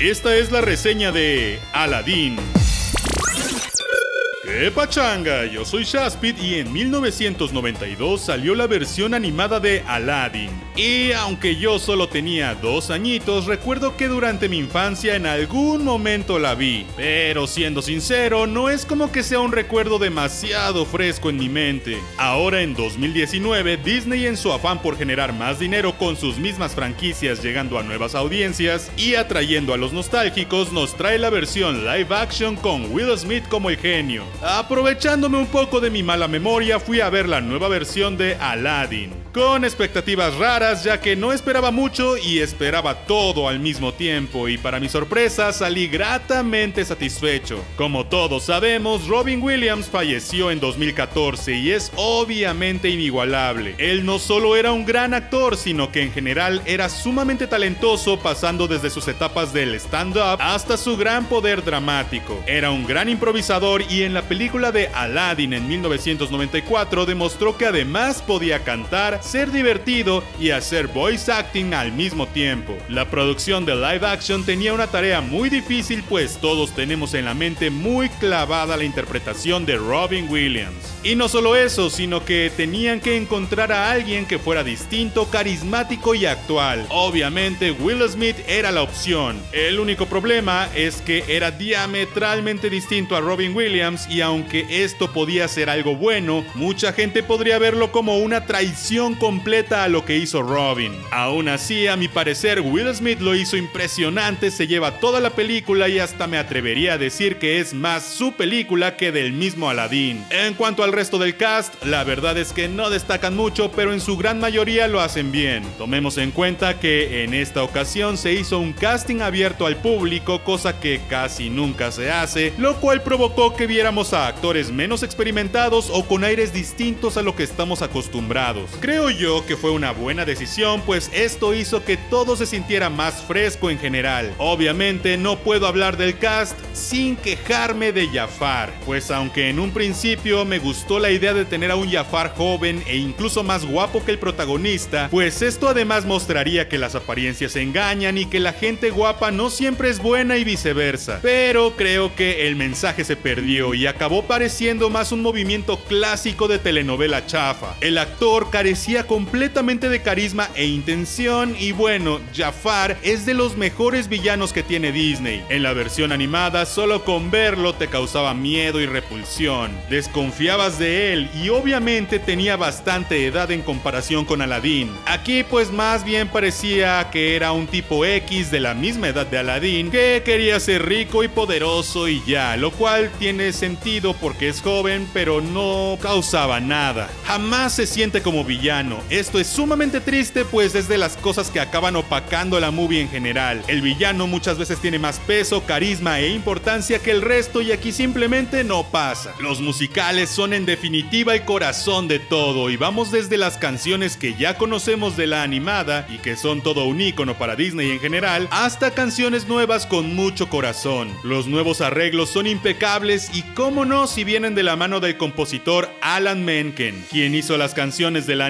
Esta es la reseña de Aladdin. ¡Qué pachanga! Yo soy Shaspid y en 1992 salió la versión animada de Aladdin. Y aunque yo solo tenía dos añitos, recuerdo que durante mi infancia en algún momento la vi. Pero siendo sincero, no es como que sea un recuerdo demasiado fresco en mi mente. Ahora en 2019, Disney en su afán por generar más dinero con sus mismas franquicias llegando a nuevas audiencias y atrayendo a los nostálgicos, nos trae la versión live action con Will Smith como el genio. Aprovechándome un poco de mi mala memoria, fui a ver la nueva versión de Aladdin con expectativas raras ya que no esperaba mucho y esperaba todo al mismo tiempo y para mi sorpresa salí gratamente satisfecho. Como todos sabemos, Robin Williams falleció en 2014 y es obviamente inigualable. Él no solo era un gran actor, sino que en general era sumamente talentoso pasando desde sus etapas del stand-up hasta su gran poder dramático. Era un gran improvisador y en la película de Aladdin en 1994 demostró que además podía cantar, ser divertido y hacer voice acting al mismo tiempo. La producción de live action tenía una tarea muy difícil pues todos tenemos en la mente muy clavada la interpretación de Robin Williams. Y no solo eso, sino que tenían que encontrar a alguien que fuera distinto, carismático y actual. Obviamente Will Smith era la opción. El único problema es que era diametralmente distinto a Robin Williams y aunque esto podía ser algo bueno, mucha gente podría verlo como una traición completa a lo que hizo Robin. Aún así, a mi parecer, Will Smith lo hizo impresionante, se lleva toda la película y hasta me atrevería a decir que es más su película que del mismo Aladdin. En cuanto al resto del cast, la verdad es que no destacan mucho, pero en su gran mayoría lo hacen bien. Tomemos en cuenta que en esta ocasión se hizo un casting abierto al público, cosa que casi nunca se hace, lo cual provocó que viéramos a actores menos experimentados o con aires distintos a lo que estamos acostumbrados. Creo yo que fue una buena decisión, pues esto hizo que todo se sintiera más fresco en general. Obviamente no puedo hablar del cast sin quejarme de Jafar, pues aunque en un principio me gustó la idea de tener a un Jafar joven e incluso más guapo que el protagonista, pues esto además mostraría que las apariencias engañan y que la gente guapa no siempre es buena y viceversa. Pero creo que el mensaje se perdió y acabó pareciendo más un movimiento clásico de telenovela chafa. El actor carecía completamente de carisma e intención y bueno, Jafar es de los mejores villanos que tiene Disney. En la versión animada solo con verlo te causaba miedo y repulsión. Desconfiabas de él y obviamente tenía bastante edad en comparación con Aladdin. Aquí pues más bien parecía que era un tipo X de la misma edad de Aladdin que quería ser rico y poderoso y ya, lo cual tiene sentido porque es joven pero no causaba nada. Jamás se siente como villano esto es sumamente triste pues es de las cosas que acaban opacando la movie en general. El villano muchas veces tiene más peso, carisma e importancia que el resto y aquí simplemente no pasa. Los musicales son en definitiva el corazón de todo y vamos desde las canciones que ya conocemos de la animada y que son todo un icono para Disney en general, hasta canciones nuevas con mucho corazón. Los nuevos arreglos son impecables y cómo no si vienen de la mano del compositor Alan Menken, quien hizo las canciones de la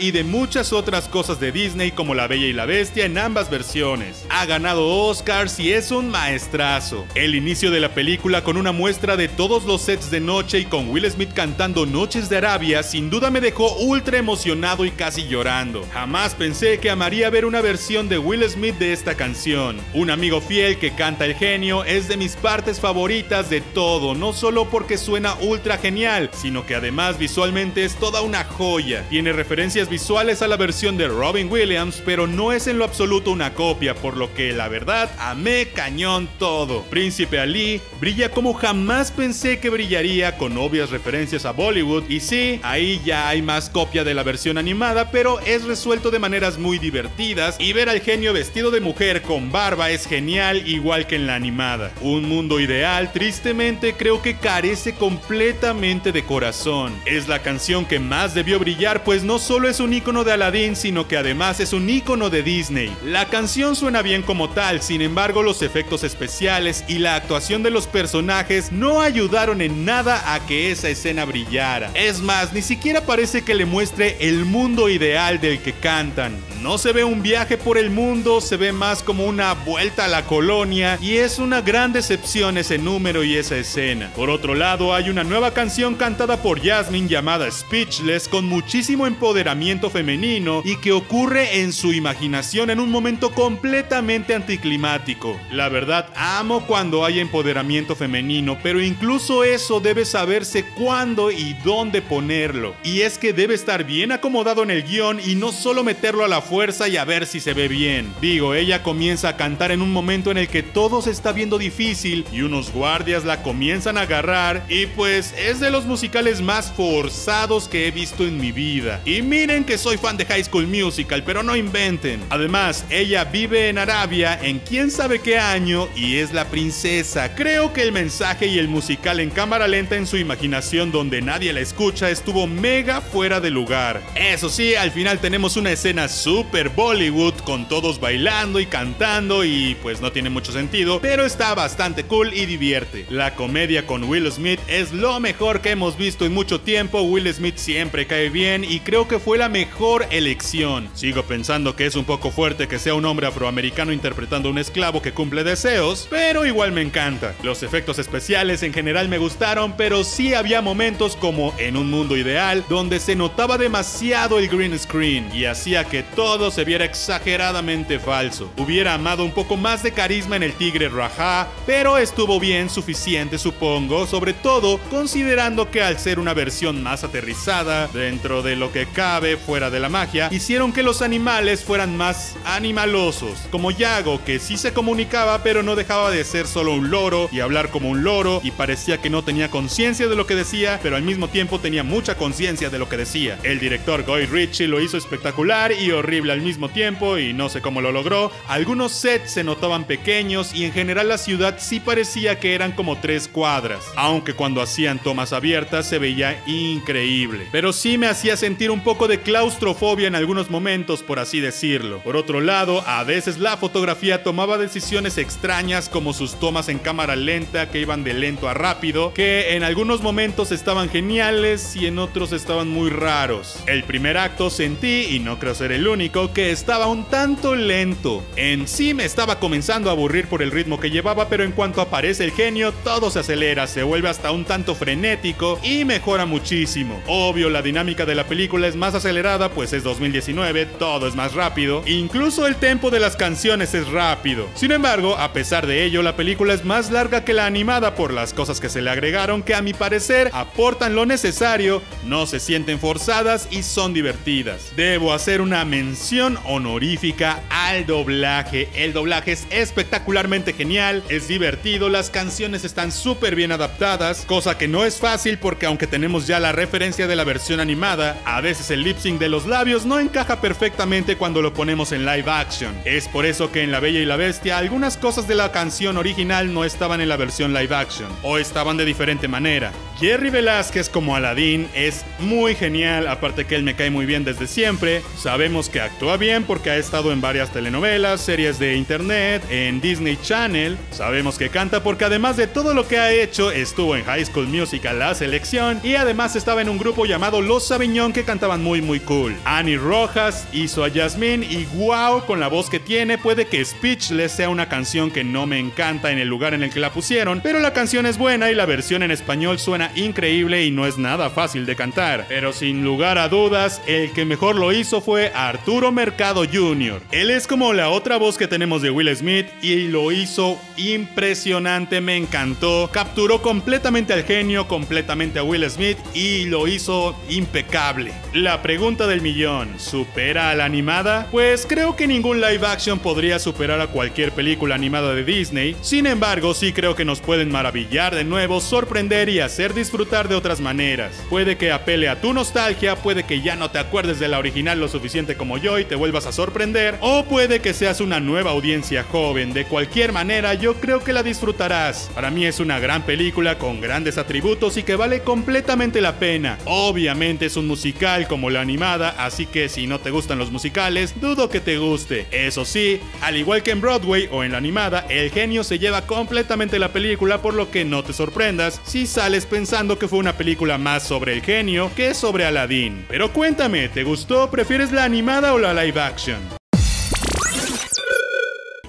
y de muchas otras cosas de Disney como La Bella y la Bestia en ambas versiones. Ha ganado Oscars y es un maestrazo. El inicio de la película con una muestra de todos los sets de noche y con Will Smith cantando Noches de Arabia sin duda me dejó ultra emocionado y casi llorando. Jamás pensé que amaría ver una versión de Will Smith de esta canción. Un amigo fiel que canta el genio es de mis partes favoritas de todo, no solo porque suena ultra genial, sino que además visualmente es toda una joya. Tiene referencias visuales a la versión de Robin Williams, pero no es en lo absoluto una copia, por lo que la verdad amé cañón todo. Príncipe Ali brilla como jamás pensé que brillaría con obvias referencias a Bollywood y sí, ahí ya hay más copia de la versión animada, pero es resuelto de maneras muy divertidas y ver al genio vestido de mujer con barba es genial igual que en la animada. Un mundo ideal, tristemente creo que carece completamente de corazón. Es la canción que más debió brillar pues no solo es un icono de Aladdin, sino que además es un icono de Disney. La canción suena bien como tal, sin embargo los efectos especiales y la actuación de los personajes no ayudaron en nada a que esa escena brillara. Es más, ni siquiera parece que le muestre el mundo ideal del que cantan. No se ve un viaje por el mundo, se ve más como una vuelta a la colonia y es una gran decepción ese número y esa escena. Por otro lado, hay una nueva canción cantada por Jasmine llamada Speechless con muchísimo empoderamiento femenino y que ocurre en su imaginación en un momento completamente anticlimático. La verdad, amo cuando hay empoderamiento femenino, pero incluso eso debe saberse cuándo y dónde ponerlo. Y es que debe estar bien acomodado en el guion y no solo meterlo a la fuerza y a ver si se ve bien. Digo, ella comienza a cantar en un momento en el que todo se está viendo difícil y unos guardias la comienzan a agarrar y pues es de los musicales más forzados que he visto en mi vida. Miren que soy fan de High School Musical, pero no inventen. Además, ella vive en Arabia en quién sabe qué año y es la princesa. Creo que el mensaje y el musical en cámara lenta en su imaginación donde nadie la escucha estuvo mega fuera de lugar. Eso sí, al final tenemos una escena super Bollywood con todos bailando y cantando y pues no tiene mucho sentido, pero está bastante cool y divierte. La comedia con Will Smith es lo mejor que hemos visto en mucho tiempo, Will Smith siempre cae bien y creo que fue la mejor elección. Sigo pensando que es un poco fuerte que sea un hombre afroamericano interpretando a un esclavo que cumple deseos, pero igual me encanta. Los efectos especiales en general me gustaron, pero sí había momentos como en un mundo ideal donde se notaba demasiado el green screen y hacía que todo se viera exageradamente falso. Hubiera amado un poco más de carisma en el tigre Raja, pero estuvo bien suficiente supongo, sobre todo considerando que al ser una versión más aterrizada, dentro de lo que cabe fuera de la magia, hicieron que los animales fueran más animalosos, como Yago, que sí se comunicaba pero no dejaba de ser solo un loro y hablar como un loro y parecía que no tenía conciencia de lo que decía, pero al mismo tiempo tenía mucha conciencia de lo que decía. El director Guy Ritchie lo hizo espectacular y horrible al mismo tiempo y no sé cómo lo logró. Algunos sets se notaban pequeños y en general la ciudad sí parecía que eran como tres cuadras, aunque cuando hacían tomas abiertas se veía increíble. Pero sí me hacía sentir un poco de claustrofobia en algunos momentos, por así decirlo. Por otro lado, a veces la fotografía tomaba decisiones extrañas como sus tomas en cámara lenta que iban de lento a rápido, que en algunos momentos estaban geniales y en otros estaban muy raros. El primer acto sentí, y no creo ser el único, que estaba un tanto lento. En sí me estaba comenzando a aburrir por el ritmo que llevaba, pero en cuanto aparece el genio, todo se acelera, se vuelve hasta un tanto frenético y mejora muchísimo. Obvio, la dinámica de la película más acelerada, pues es 2019, todo es más rápido, incluso el tempo de las canciones es rápido. Sin embargo, a pesar de ello, la película es más larga que la animada por las cosas que se le agregaron que a mi parecer aportan lo necesario, no se sienten forzadas y son divertidas. Debo hacer una mención honorífica al doblaje. El doblaje es espectacularmente genial, es divertido, las canciones están súper bien adaptadas, cosa que no es fácil porque aunque tenemos ya la referencia de la versión animada, a veces el lip sync de los labios no encaja perfectamente cuando lo ponemos en live action. Es por eso que en La Bella y la Bestia algunas cosas de la canción original no estaban en la versión live action, o estaban de diferente manera. Jerry Velázquez como Aladdin es muy genial, aparte que él me cae muy bien desde siempre. Sabemos que actúa bien porque ha estado en varias telenovelas, series de internet, en Disney Channel. Sabemos que canta porque además de todo lo que ha hecho, estuvo en High School Musical La Selección y además estaba en un grupo llamado Los Sabiñón que muy muy cool. Annie Rojas hizo a Jasmine y wow, con la voz que tiene, puede que Speechless sea una canción que no me encanta en el lugar en el que la pusieron, pero la canción es buena y la versión en español suena increíble y no es nada fácil de cantar. Pero sin lugar a dudas, el que mejor lo hizo fue Arturo Mercado Jr. Él es como la otra voz que tenemos de Will Smith y lo hizo impresionante, me encantó. Capturó completamente al genio, completamente a Will Smith y lo hizo impecable. La pregunta del millón, ¿supera a la animada? Pues creo que ningún live action podría superar a cualquier película animada de Disney. Sin embargo, sí creo que nos pueden maravillar de nuevo, sorprender y hacer disfrutar de otras maneras. Puede que apele a tu nostalgia, puede que ya no te acuerdes de la original lo suficiente como yo y te vuelvas a sorprender, o puede que seas una nueva audiencia joven. De cualquier manera, yo creo que la disfrutarás. Para mí es una gran película con grandes atributos y que vale completamente la pena. Obviamente es un musical como la animada, así que si no te gustan los musicales, dudo que te guste. Eso sí, al igual que en Broadway o en la animada, el genio se lleva completamente la película, por lo que no te sorprendas si sales pensando que fue una película más sobre el genio que sobre Aladdin. Pero cuéntame, ¿te gustó? ¿Prefieres la animada o la live action?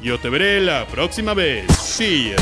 Yo te veré la próxima vez. Sí.